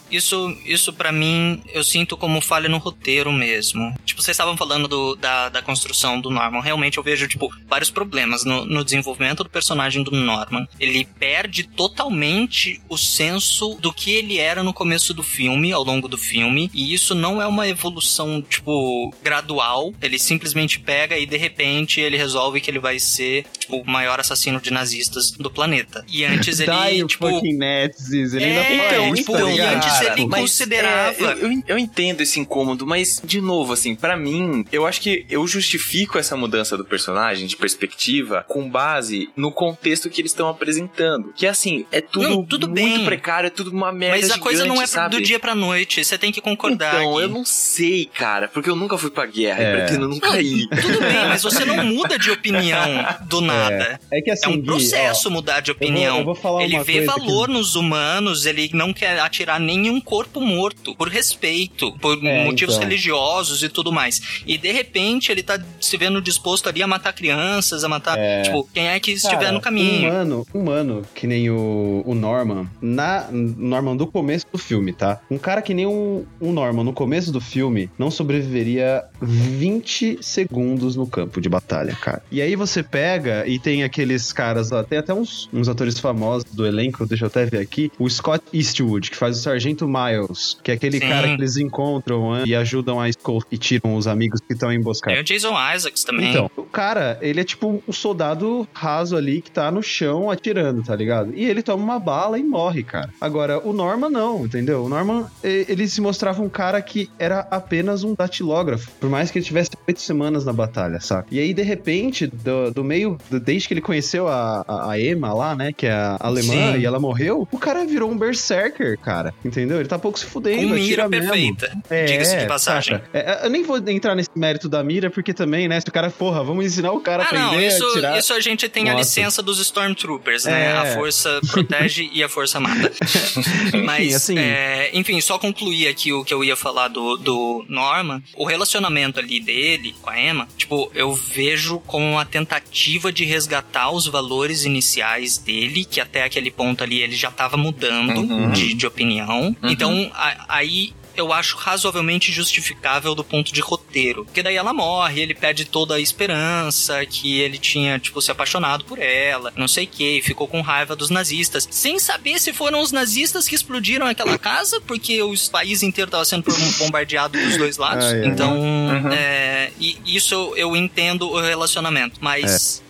Speaker 1: Isso, isso, para mim, eu sinto como falha no roteiro mesmo. Tipo, vocês estavam falando do, da, da construção do Norman. Realmente eu vejo, tipo, vários problemas no, no desenvolvimento do personagem do Norman. Ele perde totalmente o senso do que ele era no começo do filme, ao longo do filme. E isso não é uma evolução, tipo, gradual. Ele simplesmente pega e de repente ele resolve que ele vai ser, tipo, o maior assassino de nazistas do planeta. E antes ele,
Speaker 3: Die,
Speaker 1: tipo.
Speaker 3: Nazis. Ele
Speaker 1: É,
Speaker 3: ainda
Speaker 1: então,
Speaker 3: tá
Speaker 1: e
Speaker 3: ligado?
Speaker 1: Antes ele
Speaker 2: mas,
Speaker 1: considerava-
Speaker 2: é, eu, eu, entendo esse incômodo, mas, de novo, assim, pra mim, eu acho que eu justifico essa mudança do personagem de perspectiva com base no contexto que eles estão apresentando. Que, assim, é tudo,
Speaker 1: Não, tudo
Speaker 2: muito
Speaker 1: bem.
Speaker 2: precário, é tudo uma merda
Speaker 1: Mas a coisa não é
Speaker 2: sabe?
Speaker 1: do dia pra noite, você tem que concordar.
Speaker 2: Então,
Speaker 1: aqui.
Speaker 2: eu não sei, cara, porque eu nunca fui pra guerra
Speaker 3: É.
Speaker 2: e pretendo nunca ir.
Speaker 1: Tudo bem, mas você não muda de opinião do nada.
Speaker 3: É que assim,
Speaker 1: É um
Speaker 3: Gui,
Speaker 1: processo
Speaker 3: ó,
Speaker 1: mudar de
Speaker 3: eu vou-
Speaker 1: opinião.
Speaker 3: eu vou falar
Speaker 1: ele
Speaker 3: uma
Speaker 1: vê
Speaker 3: coisa
Speaker 1: valor nos humanos, ele não quer atirar nenhum corpo morto, por respeito, por
Speaker 3: É,
Speaker 1: motivos
Speaker 3: então.
Speaker 1: religiosos e tudo mais. E de repente ele tá se vendo disposto ali a matar crianças, a matar.
Speaker 3: É.
Speaker 1: Tipo, quem é que estiver
Speaker 3: Cara,
Speaker 1: no caminho.
Speaker 3: Humano, humano, que nem o, o Norman, na Norman do começo do filme, tá? Um cara que nem o, o Norman no começo do filme não sobreviveria 20 segundos no campo de batalha, cara. E aí você pega e tem aqueles caras lá, tem até uns, uns atores famosos do elenco, deixa eu até ver aqui, o Scott Eastwood, que faz o Sargento Miles, que é aquele
Speaker 1: Sim.
Speaker 3: cara que eles encontram né, e ajudam a escol e tiram os amigos que estão emboscados.
Speaker 1: Tem o Jason Isaacs também.
Speaker 3: Então, o cara, ele é tipo um soldado raso ali que tá no chão atirando, tá ligado? E ele toma uma bala e morre, cara. Agora, o Norman não, entendeu? O Norman, ele se mostrava um cara que era apenas um datilógrafo, por mais que ele tivesse oito semanas na batalha, saca? E aí, de repente, do, do meio, do- desde que ele conheceu a, a, a Emma lá, né, que é a alemã,
Speaker 1: Sim.
Speaker 3: e ela morreu, o cara virou um berserker, cara, entendeu? Ele tá pouco se fudendo,
Speaker 1: Com mira perfeita.
Speaker 3: É,
Speaker 1: Diga-se de passagem.
Speaker 3: saca? É, eu nem vou entrar nesse mérito da mira, porque também, né? Se o cara, porra, vamos ensinar o cara a
Speaker 1: Ah, não,
Speaker 3: aprender a
Speaker 1: isso,
Speaker 3: atirar.
Speaker 1: isso a gente tem a
Speaker 3: Nossa.
Speaker 1: licença dos Stormtroopers, né?
Speaker 3: É.
Speaker 1: A força protege e a força mata. Mas,
Speaker 3: assim-
Speaker 1: é, enfim, só concluir aqui o que eu ia falar do, do Norman. O relacionamento ali dele com a Emma, tipo, eu vejo como uma tentativa de resgatar os valores iniciais dele, que até aquele ponto ali ele já tava mudando
Speaker 2: Uhum.
Speaker 1: de, de opinião. Então, a- aí eu acho razoavelmente justificável do ponto de roteiro. Porque daí ela morre, ele perde toda a esperança que ele tinha, tipo, se apaixonado por ela, não sei o que, ficou com raiva dos nazistas, sem saber se foram os nazistas que explodiram aquela casa, porque o país inteiro tava sendo bombardeado dos dois lados.
Speaker 3: Ah, é.
Speaker 1: Então,
Speaker 2: Uhum.
Speaker 1: é, e isso eu entendo o relacionamento, mas é,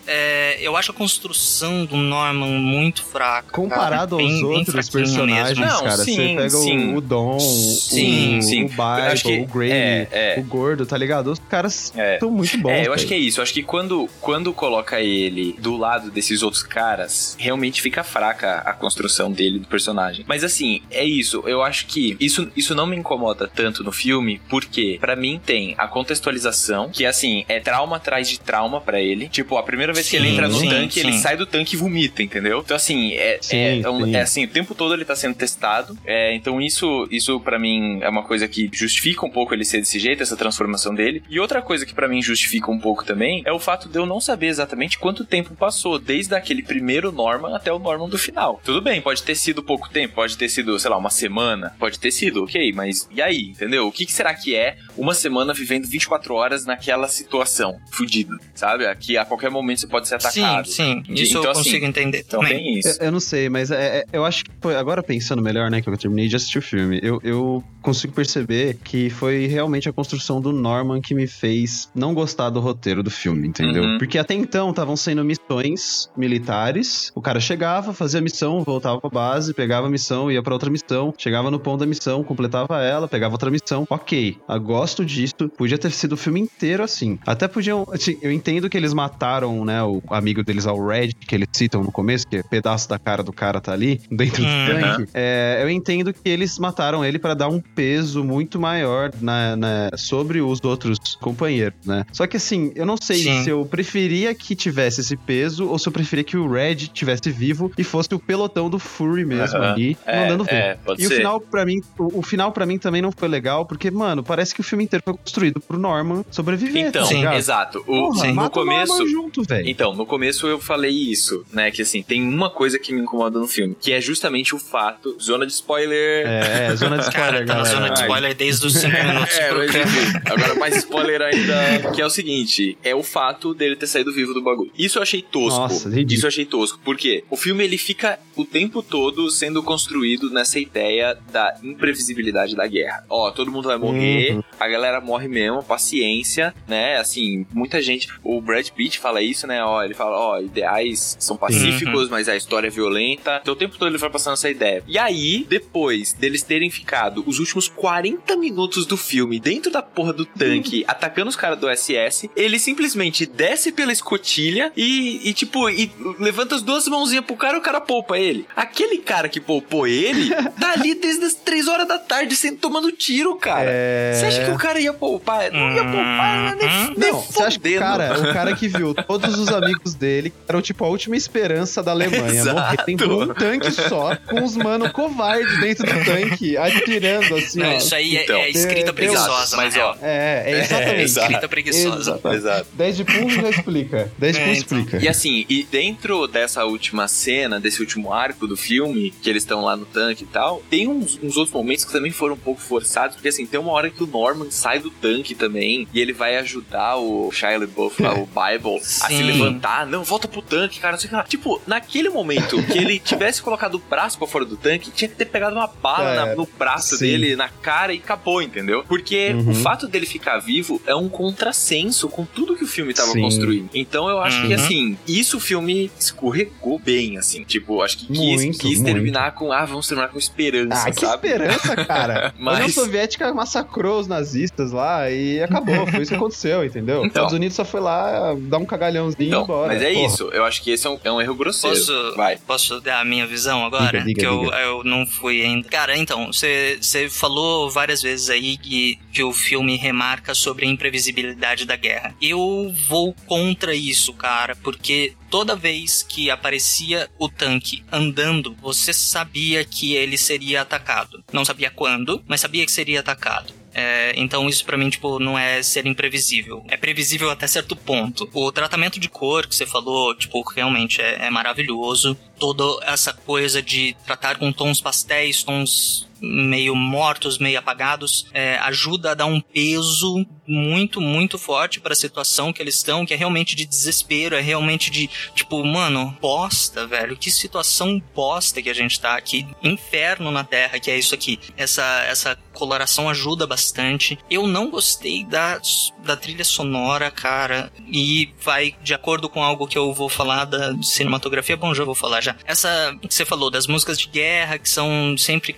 Speaker 1: eu acho a construção do Norman muito fraca.
Speaker 3: Comparado
Speaker 1: cara.
Speaker 3: aos
Speaker 1: Bem- bem
Speaker 3: outros personagens,
Speaker 1: mesmo.
Speaker 2: Não,
Speaker 3: cara,
Speaker 2: sim,
Speaker 3: você pega
Speaker 2: sim.
Speaker 3: o, o Dom,
Speaker 1: Sim,
Speaker 3: o,
Speaker 2: sim.
Speaker 3: o Bible,
Speaker 2: acho que-
Speaker 3: o Grady,
Speaker 2: é, é.
Speaker 3: o Gordo, tá ligado? Os caras
Speaker 2: É.
Speaker 3: são muito bons.
Speaker 2: É, eu acho
Speaker 3: velho.
Speaker 2: que é isso. Eu acho que quando, quando coloca ele do lado desses outros caras, realmente fica fraca a construção dele, do personagem. Mas assim, é isso. Eu acho que isso, isso não me incomoda tanto no filme, porque pra mim tem a contextualização, que assim, é trauma atrás de trauma pra ele. Tipo, a primeira vez que ele
Speaker 1: Sim,
Speaker 2: entra no
Speaker 1: sim,
Speaker 2: tanque, ele
Speaker 1: sim.
Speaker 2: sai do tanque e vomita, entendeu? Então assim, é,
Speaker 3: Sim,
Speaker 2: é, é um-
Speaker 3: sim.
Speaker 2: é assim, o tempo todo ele tá sendo testado. É, então isso, isso para mim é uma coisa que justifica um pouco ele ser desse jeito, essa transformação dele. E outra coisa que pra mim justifica um pouco também é o fato de eu não saber exatamente quanto tempo passou desde aquele primeiro Norman até o Norman do final. Tudo bem, pode ter sido pouco tempo, pode ter sido, sei lá, uma semana, pode ter sido, ok, mas e aí, entendeu? O que, que será que é uma semana vivendo 24 horas naquela situação fudida, sabe? Aqui a qualquer momento você pode ser atacado.
Speaker 1: Sim, sim.
Speaker 2: De-
Speaker 1: Isso
Speaker 2: então,
Speaker 1: eu
Speaker 2: assim,
Speaker 1: consigo entender
Speaker 2: Então
Speaker 1: também.
Speaker 2: tem isso.
Speaker 3: Eu, eu não sei, mas é- é- eu acho que foi. Agora pensando melhor, né, que eu terminei de assistir o filme, eu, eu consigo perceber que foi realmente a construção do Norman que me fez não gostar do roteiro do filme, entendeu?
Speaker 2: Uhum.
Speaker 3: Porque até então estavam sendo missões militares, o cara chegava, fazia a missão, voltava pra base, pegava a missão, ia pra outra missão, chegava no ponto da missão, completava ela, pegava outra missão. Ok, eu gosto disso, podia ter sido o filme inteiro assim. Até podiam. assim, eu entendo que eles mataram, né, o amigo deles, ao Red, que eles citam no começo, que é pedaço da cara do cara tá ali, dentro do
Speaker 1: Uhum.
Speaker 3: tanque. É, eu entendo que eles mataram ele pra dar um peso muito maior na, na- sobre os outros companheiros, né? Só que assim, eu não sei
Speaker 1: Sim.
Speaker 3: se eu preferia que tivesse esse peso ou se eu preferia que o Red tivesse vivo e fosse o pelotão do Fury mesmo
Speaker 2: Aham.
Speaker 3: ali,
Speaker 2: É,
Speaker 3: mandando ver.
Speaker 2: é,
Speaker 3: E o
Speaker 2: ser.
Speaker 3: final, pra mim, o, o final para mim também não foi legal, porque, mano, parece que o filme inteiro foi construído pro Norman sobreviver.
Speaker 2: Então,
Speaker 3: tá ligado?
Speaker 2: exato. O,
Speaker 3: Porra,
Speaker 2: no
Speaker 3: o
Speaker 2: começo.
Speaker 3: Norman junto, velho.
Speaker 2: então, no começo eu falei isso, né? Que assim, tem uma coisa que me incomoda no filme, que é justamente o fato. Zona de spoiler.
Speaker 3: É, é zona de spoiler,
Speaker 1: Cara, tá na zona de spoiler desde os 5 minutos
Speaker 2: É, mas enfim, agora mais spoiler ainda, que é o seguinte, é o fato dele ter saído vivo do bagulho. Isso eu achei tosco.
Speaker 3: Nossa, ridículo.
Speaker 2: Isso eu achei tosco, porque o filme ele fica o tempo todo sendo construído nessa ideia da imprevisibilidade da guerra. Ó, todo mundo vai morrer,
Speaker 3: Uhum.
Speaker 2: A galera morre mesmo, paciência, né? Assim, muita gente, o Brad Pitt fala isso, né? Ó, ele fala, ó, ideais são pacíficos, mas a história é violenta. Então o tempo todo ele vai passando essa ideia. E aí, depois deles terem ficado os últimos 40 minutos do filme dentro da porra do tanque, atacando os caras do SS, ele simplesmente desce pela escotilha e, e, tipo, e levanta as duas mãozinhas pro cara e o cara poupa ele. Aquele cara que poupou ele, tá ali desde as 3 horas da tarde sendo tomando tiro, cara.
Speaker 3: É...
Speaker 2: Você acha que o cara ia poupar? Não ia poupar, nem,
Speaker 1: Uhum.
Speaker 2: nem
Speaker 3: Não, você acha que o cara, o cara que viu todos os amigos dele eram tipo a última esperança da Alemanha.
Speaker 2: Exato.
Speaker 3: Morrerem por um tanque só, com os mano covardes dentro do tanque, atirando assim,
Speaker 1: Não,
Speaker 3: ó.
Speaker 1: isso aí é-
Speaker 2: Então,
Speaker 1: é, escrita
Speaker 3: eu-
Speaker 1: preguiçosa,
Speaker 2: mas, ó.
Speaker 3: É, é exatamente.
Speaker 2: É.
Speaker 1: Escrita preguiçosa.
Speaker 2: Exato.
Speaker 3: 10 de punho já explica. 10 de
Speaker 1: É,
Speaker 3: punho
Speaker 1: então.
Speaker 3: explica.
Speaker 2: E assim, e dentro dessa última cena, desse último arco do filme, que eles estão lá no tanque e tal, tem uns, uns outros momentos que também foram um pouco forçados, porque assim, tem uma hora que o Norman sai do tanque também, e ele vai ajudar o Shia LaBeouf, lá, o Bible, a se levantar. Não, volta pro tanque, cara, não sei o que lá. Tipo, naquele momento que ele tivesse colocado o braço pra fora do tanque, tinha que ter pegado uma bala
Speaker 3: É,
Speaker 2: na- no braço
Speaker 3: sim.
Speaker 2: dele, na cara e acabou, entendeu? Porque
Speaker 3: Uhum.
Speaker 2: o fato dele ficar vivo é um contrassenso com tudo que o filme tava
Speaker 3: Sim.
Speaker 2: construindo. Então eu acho que,
Speaker 1: Uhum.
Speaker 2: assim, isso o filme escorregou bem, assim. Tipo, acho que quis,
Speaker 3: Muito,
Speaker 2: quis
Speaker 3: muito.
Speaker 2: terminar com, ah, vamos terminar com esperança,
Speaker 3: Ah, que
Speaker 2: sabe?
Speaker 3: esperança, cara.
Speaker 2: Mas-
Speaker 3: A União Soviética massacrou os nazistas lá e acabou. Foi isso que aconteceu, entendeu? Os
Speaker 2: Então.
Speaker 3: Estados Unidos só foi lá dar um cagalhãozinho e
Speaker 2: Então,
Speaker 3: embora.
Speaker 2: mas é
Speaker 3: Porra.
Speaker 2: isso. Eu acho que esse é um, é um erro grosseiro.
Speaker 1: Posso,
Speaker 2: Vai.
Speaker 1: posso dar a minha visão agora?
Speaker 3: Diga, diga,
Speaker 1: que eu,
Speaker 3: diga.
Speaker 1: eu não fui ainda. Cara, então, você você falou várias vezes aí que, que o filme remarca sobre a imprevisibilidade da guerra. Eu vou contra isso, cara, porque toda vez que aparecia o tanque andando, você sabia que ele seria atacado. Não sabia quando, mas sabia que seria atacado. É, então isso pra mim, tipo, não é ser imprevisível. É previsível até certo ponto. O tratamento de cor que você falou, tipo, realmente é, é maravilhoso. Toda essa coisa de tratar com tons pastéis, tons meio mortos, meio apagados, é, ajuda a dar um peso muito, muito forte pra situação que eles estão, que é realmente de desespero, é realmente de, tipo, mano, bosta, velho, que situação bosta que a gente tá aqui, inferno na Terra, que é isso aqui. Essa, essa coloração ajuda bastante. Eu não gostei da, da trilha sonora, cara, e vai de acordo com algo que eu vou falar da cinematografia, bom, já vou falar já. Essa que você falou das músicas de guerra, que são sempre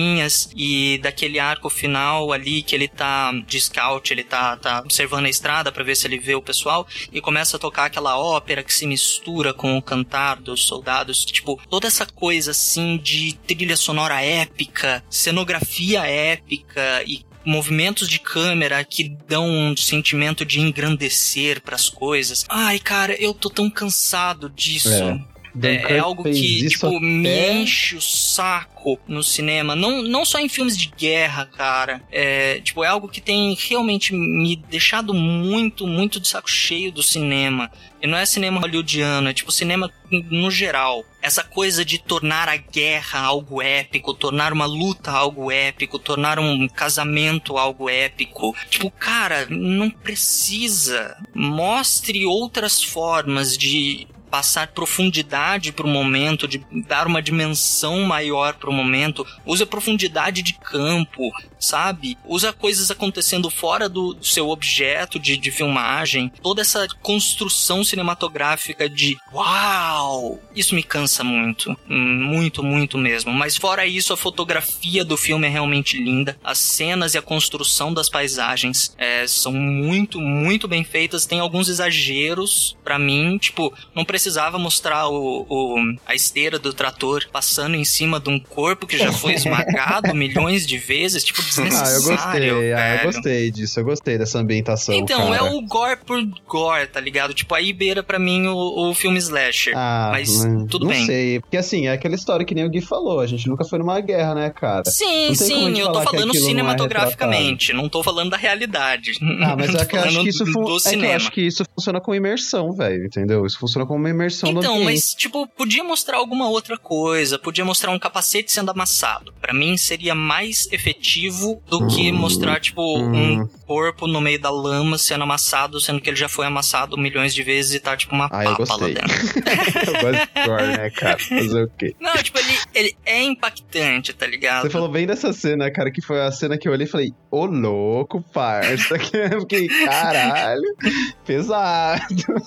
Speaker 1: clichêzinhas, e daquele arco final ali que ele tá de scout, ele tá, tá observando a estrada pra ver se ele vê o pessoal, e começa a tocar aquela ópera que se mistura com o cantar dos soldados, tipo, toda essa coisa assim de trilha sonora épica, cenografia épica e movimentos de câmera que dão um sentimento de engrandecer pras coisas. Ai, cara, eu tô tão cansado disso.
Speaker 3: É.
Speaker 1: É,
Speaker 3: Dunkirk
Speaker 1: é algo que, tipo, me
Speaker 3: até-
Speaker 1: enche o saco no cinema. Não, não só em filmes de guerra, cara. É, tipo, é algo que tem realmente me deixado muito, muito de saco cheio do cinema. E não é cinema hollywoodiano, é tipo cinema no geral. Essa coisa de tornar a guerra algo épico, tornar uma luta algo épico, tornar um casamento algo épico. Tipo, cara, não precisa. Mostre outras formas de passar profundidade pro momento, de dar uma dimensão maior pro momento. Usa profundidade de campo, sabe? Usa coisas acontecendo fora do seu objeto de, de filmagem. Toda essa construção cinematográfica de uau! Isso me cansa muito. Hum, Muito, muito mesmo. Mas fora isso, a fotografia do filme é realmente linda. As cenas e a construção das paisagens é, são muito, muito bem feitas. Tem alguns exageros pra mim, tipo, não precisa precisava mostrar o, o, a esteira do trator passando em cima de um corpo que já foi esmagado milhões de vezes, tipo, desnecessário.
Speaker 3: Ah, eu gostei, ah, eu gostei disso, eu gostei dessa ambientação.
Speaker 1: Então,
Speaker 3: cara.
Speaker 1: é o gore por gore, tá ligado? Tipo, aí beira pra mim o, o filme slasher.
Speaker 3: Ah,
Speaker 1: mas
Speaker 3: hum,
Speaker 1: tudo
Speaker 3: não
Speaker 1: bem.
Speaker 3: sei, porque assim, é aquela história que nem o Gui falou, a gente nunca foi numa guerra, né, cara?
Speaker 1: Sim,
Speaker 3: Não
Speaker 1: sim, eu tô falando
Speaker 3: aquilo não é
Speaker 1: cinematograficamente, não tô falando da realidade.
Speaker 3: Ah, mas é que eu acho que isso fun- é que eu acho que isso funciona com imersão, velho, entendeu? Isso funciona como uma imersão no
Speaker 1: Então, mas, tipo, podia mostrar alguma outra coisa, podia mostrar um capacete sendo amassado. Pra mim, seria mais efetivo do que
Speaker 3: Hum,
Speaker 1: mostrar, tipo,
Speaker 3: hum.
Speaker 1: um corpo no meio da lama sendo amassado, sendo que ele já foi amassado milhões de vezes e tá, tipo, uma
Speaker 3: Ah, eu
Speaker 1: papa lá
Speaker 3: gostei.
Speaker 1: dentro.
Speaker 3: eu gosto de gore, né, cara? Fazer o quê?
Speaker 1: Não, tipo, ele, ele é impactante, tá ligado?
Speaker 3: Você falou bem dessa cena, cara, que foi a cena que eu olhei e falei, ô louco, parça. Eu fiquei, caralho, pesado.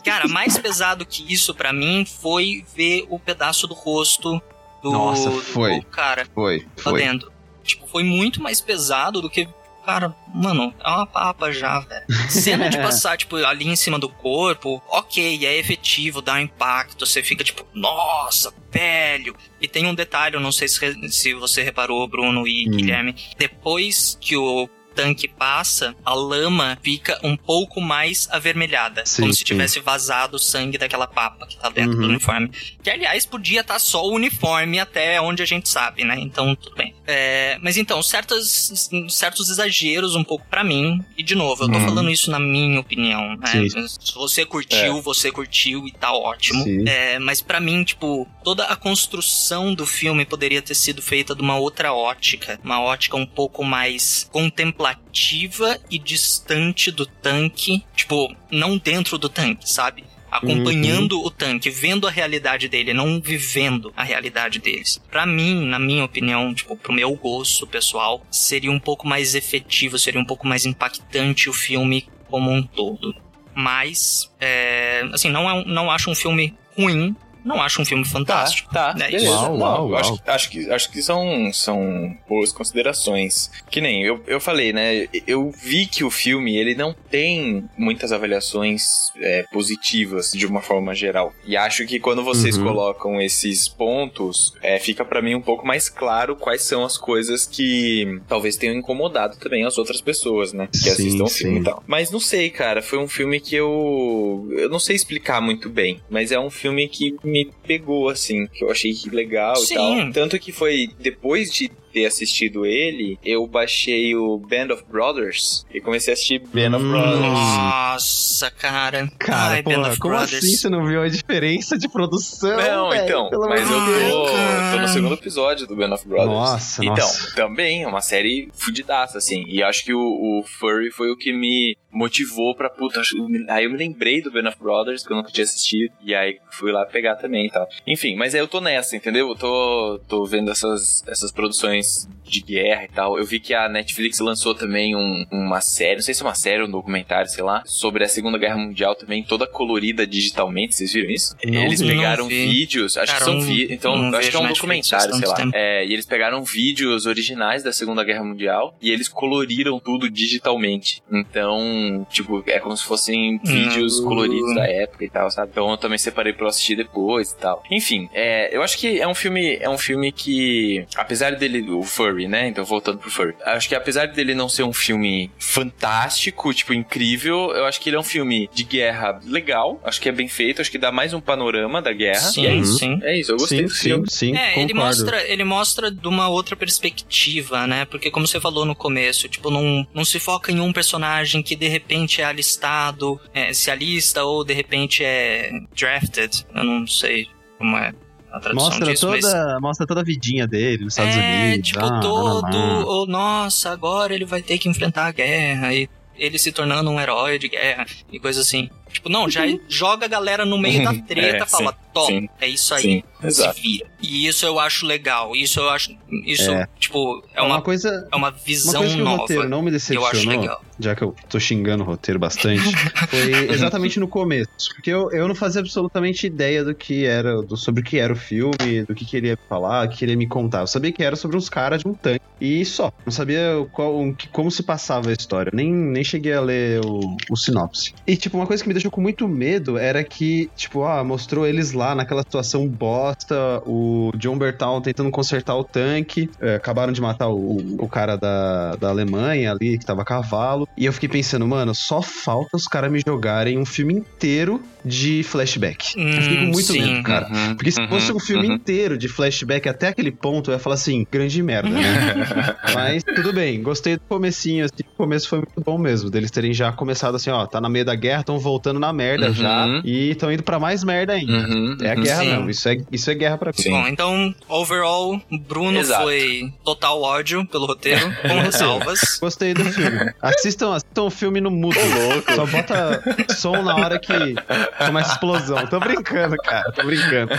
Speaker 1: Cara, mais pesado que isso pra mim foi ver o pedaço do rosto do,
Speaker 3: Nossa,
Speaker 1: do
Speaker 3: foi.
Speaker 1: cara
Speaker 3: Foi,
Speaker 1: lá
Speaker 3: foi.
Speaker 1: dentro. Tipo, foi muito mais pesado do que. Cara, mano, é uma papa já, velho. Cena de passar, tipo, ali em cima do corpo, ok, é efetivo, dá um impacto, você fica tipo, nossa, velho. E tem um detalhe, eu não sei se, se você reparou, Bruno e
Speaker 3: Hum.
Speaker 1: Guilherme, depois que o tanque passa, a lama fica um pouco mais avermelhada.
Speaker 3: Sim,
Speaker 1: como se
Speaker 3: sim.
Speaker 1: tivesse vazado o sangue daquela papa que tá dentro do
Speaker 3: Uhum.
Speaker 1: uniforme. Que, aliás, podia estar só o uniforme até onde a gente sabe, né? Então, tudo bem. É, mas então, certos, certos exageros um pouco pra mim. E, de novo, eu tô
Speaker 3: Uhum.
Speaker 1: falando isso na minha opinião, né? Se você curtiu, você curtiu e tá ótimo. É, mas pra mim, tipo, toda a construção do filme poderia ter sido feita de uma outra ótica. Uma ótica um pouco mais contemplativa e distante do tanque. Tipo, não dentro do tanque, sabe? Acompanhando o tanque, vendo a realidade dele, não vivendo a realidade deles. Pra mim, na minha opinião, tipo, pro meu gosto pessoal, seria um pouco mais efetivo, seria um pouco mais impactante o filme como um todo. Mas, é, assim, não, é não acho um filme ruim, não acho um filme
Speaker 2: Tá,
Speaker 1: fantástico.
Speaker 2: tá,
Speaker 1: É
Speaker 2: beleza.
Speaker 1: isso.
Speaker 3: Uau,
Speaker 2: Não,
Speaker 3: uau,
Speaker 2: acho, acho que, acho que são, são boas considerações. Que nem eu, eu falei, né? Eu vi que o filme ele não tem muitas avaliações é, positivas de uma forma geral. E acho que quando vocês
Speaker 3: Uhum.
Speaker 2: colocam esses pontos, é, fica pra mim um pouco mais claro quais são as coisas que talvez tenham incomodado também as outras pessoas, né? Que
Speaker 3: Sim,
Speaker 2: assistam o filme
Speaker 3: sim.
Speaker 2: e tal. Mas não sei, cara. Foi um filme que eu. Eu não sei explicar muito bem. Mas é um filme que me pegou, assim. Que eu achei legal
Speaker 1: Sim.
Speaker 2: e tal. Tanto que foi depois de ter assistido ele, eu baixei o Band of Brothers e comecei a assistir Band of
Speaker 3: Hum.
Speaker 2: Brothers.
Speaker 1: Nossa, cara.
Speaker 3: Cara,
Speaker 1: Ai, Band
Speaker 3: porra,
Speaker 1: of
Speaker 3: como
Speaker 1: Brothers.
Speaker 3: assim você não viu a diferença de produção?
Speaker 2: Não,
Speaker 3: velho?
Speaker 2: então,
Speaker 3: Pelo
Speaker 2: mas eu tô, tô no segundo episódio do Band of Brothers.
Speaker 3: Nossa,
Speaker 2: Então,
Speaker 3: nossa.
Speaker 2: também é uma série fudidaça, assim. E acho que o, o Furry foi o que me motivou pra puta. Aí eu me lembrei do Band of Brothers, que eu nunca tinha assistido. E aí fui lá pegar também e tal. Enfim, mas aí eu tô nessa, entendeu? Eu tô, tô vendo essas, essas produções de guerra e tal. Eu vi que a Netflix lançou também um- uma série, não sei se é uma série ou um documentário, sei lá, sobre a Segunda Guerra Mundial também, toda colorida digitalmente. Vocês viram isso?
Speaker 3: Não
Speaker 2: Eles
Speaker 3: vi.
Speaker 2: pegaram vídeos, acho
Speaker 1: Cara,
Speaker 2: que são vídeos. Então, acho que é um
Speaker 1: Netflix
Speaker 2: documentário, sei lá. É, e eles pegaram vídeos originais da Segunda Guerra Mundial e eles coloriram tudo digitalmente. Então, tipo, é como se fossem vídeos
Speaker 1: Hum.
Speaker 2: coloridos da época e tal, sabe? Então eu também separei pra eu assistir depois e tal. Enfim, é, eu acho que é um filme, é um filme que, apesar dele, o Furry, né? Então voltando pro Furry, acho que apesar dele não ser um filme fantástico, tipo, incrível, eu acho que ele é um filme de guerra legal, acho que é bem feito, acho que dá mais um panorama da guerra.
Speaker 1: Sim,
Speaker 2: e é isso.
Speaker 1: sim.
Speaker 2: É isso, eu gostei
Speaker 3: sim,
Speaker 2: do filme.
Speaker 3: sim, sim,
Speaker 1: É,
Speaker 3: concordo.
Speaker 1: ele mostra, ele mostra de uma outra perspectiva, né? Porque como você falou no começo, tipo, não, não se foca em um personagem que de repente é alistado, é, se alista ou de repente é drafted. Eu não sei como é a tradução
Speaker 3: Mostra
Speaker 1: disso, mas...
Speaker 3: toda, mostra toda a vidinha dele nos Estados
Speaker 1: é,
Speaker 3: Unidos.
Speaker 1: tipo,
Speaker 3: ah,
Speaker 1: todo.
Speaker 3: nananã.
Speaker 1: Oh, nossa, agora ele vai ter que enfrentar a guerra e ele se tornando um herói de guerra e coisa assim. Tipo, não, já joga a galera no meio da treta,
Speaker 2: É,
Speaker 1: fala. Top,
Speaker 2: Sim.
Speaker 1: é isso aí.
Speaker 2: Sim,
Speaker 1: Se
Speaker 2: exato.
Speaker 1: vira. E isso eu acho legal. Isso eu acho. Isso,
Speaker 3: É.
Speaker 1: tipo, é
Speaker 3: uma
Speaker 1: uma,
Speaker 3: coisa.
Speaker 1: é uma
Speaker 3: Uma
Speaker 1: visão
Speaker 3: coisa que o
Speaker 1: nova.
Speaker 3: roteiro não me
Speaker 1: eu acho
Speaker 3: decepcionou,
Speaker 1: legal.
Speaker 3: já que eu tô xingando o roteiro bastante, foi exatamente no começo. Porque eu, eu não fazia absolutamente ideia do que era, do, sobre o que era o filme, do que queria falar, o que queria me contar. Eu sabia que era sobre uns caras de um tanque. E só. Não sabia qual, o que- como se passava a história. Nem, nem cheguei a ler o, o sinopse. E, tipo, uma coisa que me deixou com muito medo era que, tipo, ah, mostrou eles lá naquela situação bosta, o John Bertal tentando consertar o tanque, é, acabaram de matar o, o cara da, da Alemanha ali, que tava a cavalo. E eu fiquei pensando, mano, só falta os caras me jogarem um filme inteiro de flashback. eu fiquei com
Speaker 1: Hum,
Speaker 3: muito
Speaker 1: sim.
Speaker 3: medo, cara.
Speaker 2: Uhum,
Speaker 3: Porque se
Speaker 2: uhum,
Speaker 3: fosse um filme
Speaker 2: uhum.
Speaker 3: inteiro de flashback até aquele ponto, eu ia falar assim, grande merda, né? Mas tudo bem, gostei do comecinho, assim, o começo foi muito bom mesmo, deles terem já começado assim, ó, tá na meio da guerra, estão voltando na merda
Speaker 2: Uhum.
Speaker 3: já, e estão indo pra mais merda ainda.
Speaker 2: Uhum,
Speaker 3: É a
Speaker 2: uhum.
Speaker 3: guerra
Speaker 1: Sim.
Speaker 3: mesmo, isso é, isso é guerra pra mim.
Speaker 2: Sim.
Speaker 1: Bom, então, overall, Bruno
Speaker 2: Exato.
Speaker 1: foi total ódio pelo roteiro, com ressalvas.
Speaker 3: Gostei do filme. Assistam, assistam o filme no mudo. Só bota som na hora que começa a explosão. Tô brincando, cara. Tô brincando.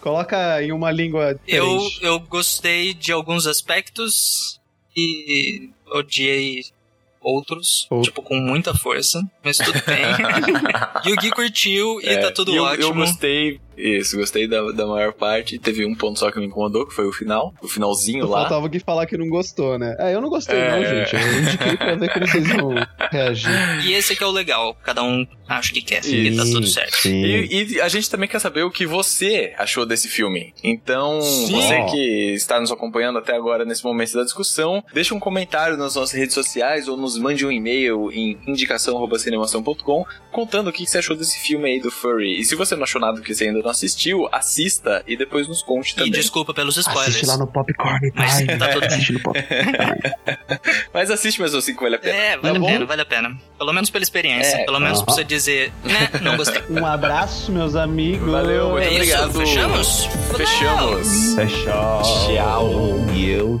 Speaker 3: Coloca em uma língua
Speaker 1: Eu,
Speaker 3: diferente.
Speaker 1: eu gostei de alguns aspectos e odiei outros,
Speaker 3: Outro.
Speaker 1: tipo, com muita força, mas tudo bem. e o Gui curtiu e
Speaker 2: É,
Speaker 1: tá tudo
Speaker 2: eu,
Speaker 1: ótimo.
Speaker 2: Eu gostei, isso, gostei da, da maior parte. Teve um ponto só que me incomodou, que foi o final, o finalzinho lá.
Speaker 3: Faltava que falar que não gostou, né? É, eu não gostei,
Speaker 2: É.
Speaker 3: não, gente. Eu indiquei pra ver como vocês vão reagir.
Speaker 1: E esse que é o legal, cada um acha o que quer, e tá tudo certo.
Speaker 3: Sim.
Speaker 2: E, e a gente também quer saber o que você achou desse filme. Então,
Speaker 1: Sim.
Speaker 2: você que está nos acompanhando até agora nesse momento da discussão, deixa um comentário nas nossas redes sociais ou nos mande um e-mail em indicação@cinemação.com contando o que você achou desse filme aí do Furry. E se você não achou nada que você ainda não assistiu, assista e depois nos conte
Speaker 1: E
Speaker 2: também.
Speaker 1: desculpa pelos spoilers.
Speaker 3: Assiste lá no Popcorn
Speaker 1: Mas
Speaker 3: Time.
Speaker 1: tá tudo bem.
Speaker 3: Assiste no Popcorn
Speaker 2: Mas assiste mesmo assim que vale a pena.
Speaker 1: É, vale
Speaker 2: Tá
Speaker 1: a pena, vale a pena. Pelo menos pela experiência.
Speaker 2: É,
Speaker 1: Pelo menos
Speaker 3: aham.
Speaker 1: pra você dizer, né, não gostei.
Speaker 3: Um abraço, meus amigos.
Speaker 2: Valeu, muito
Speaker 1: é isso,
Speaker 2: obrigado.
Speaker 1: fechamos?
Speaker 2: Fechamos.
Speaker 3: Fechou.
Speaker 2: Tchau.
Speaker 3: E eu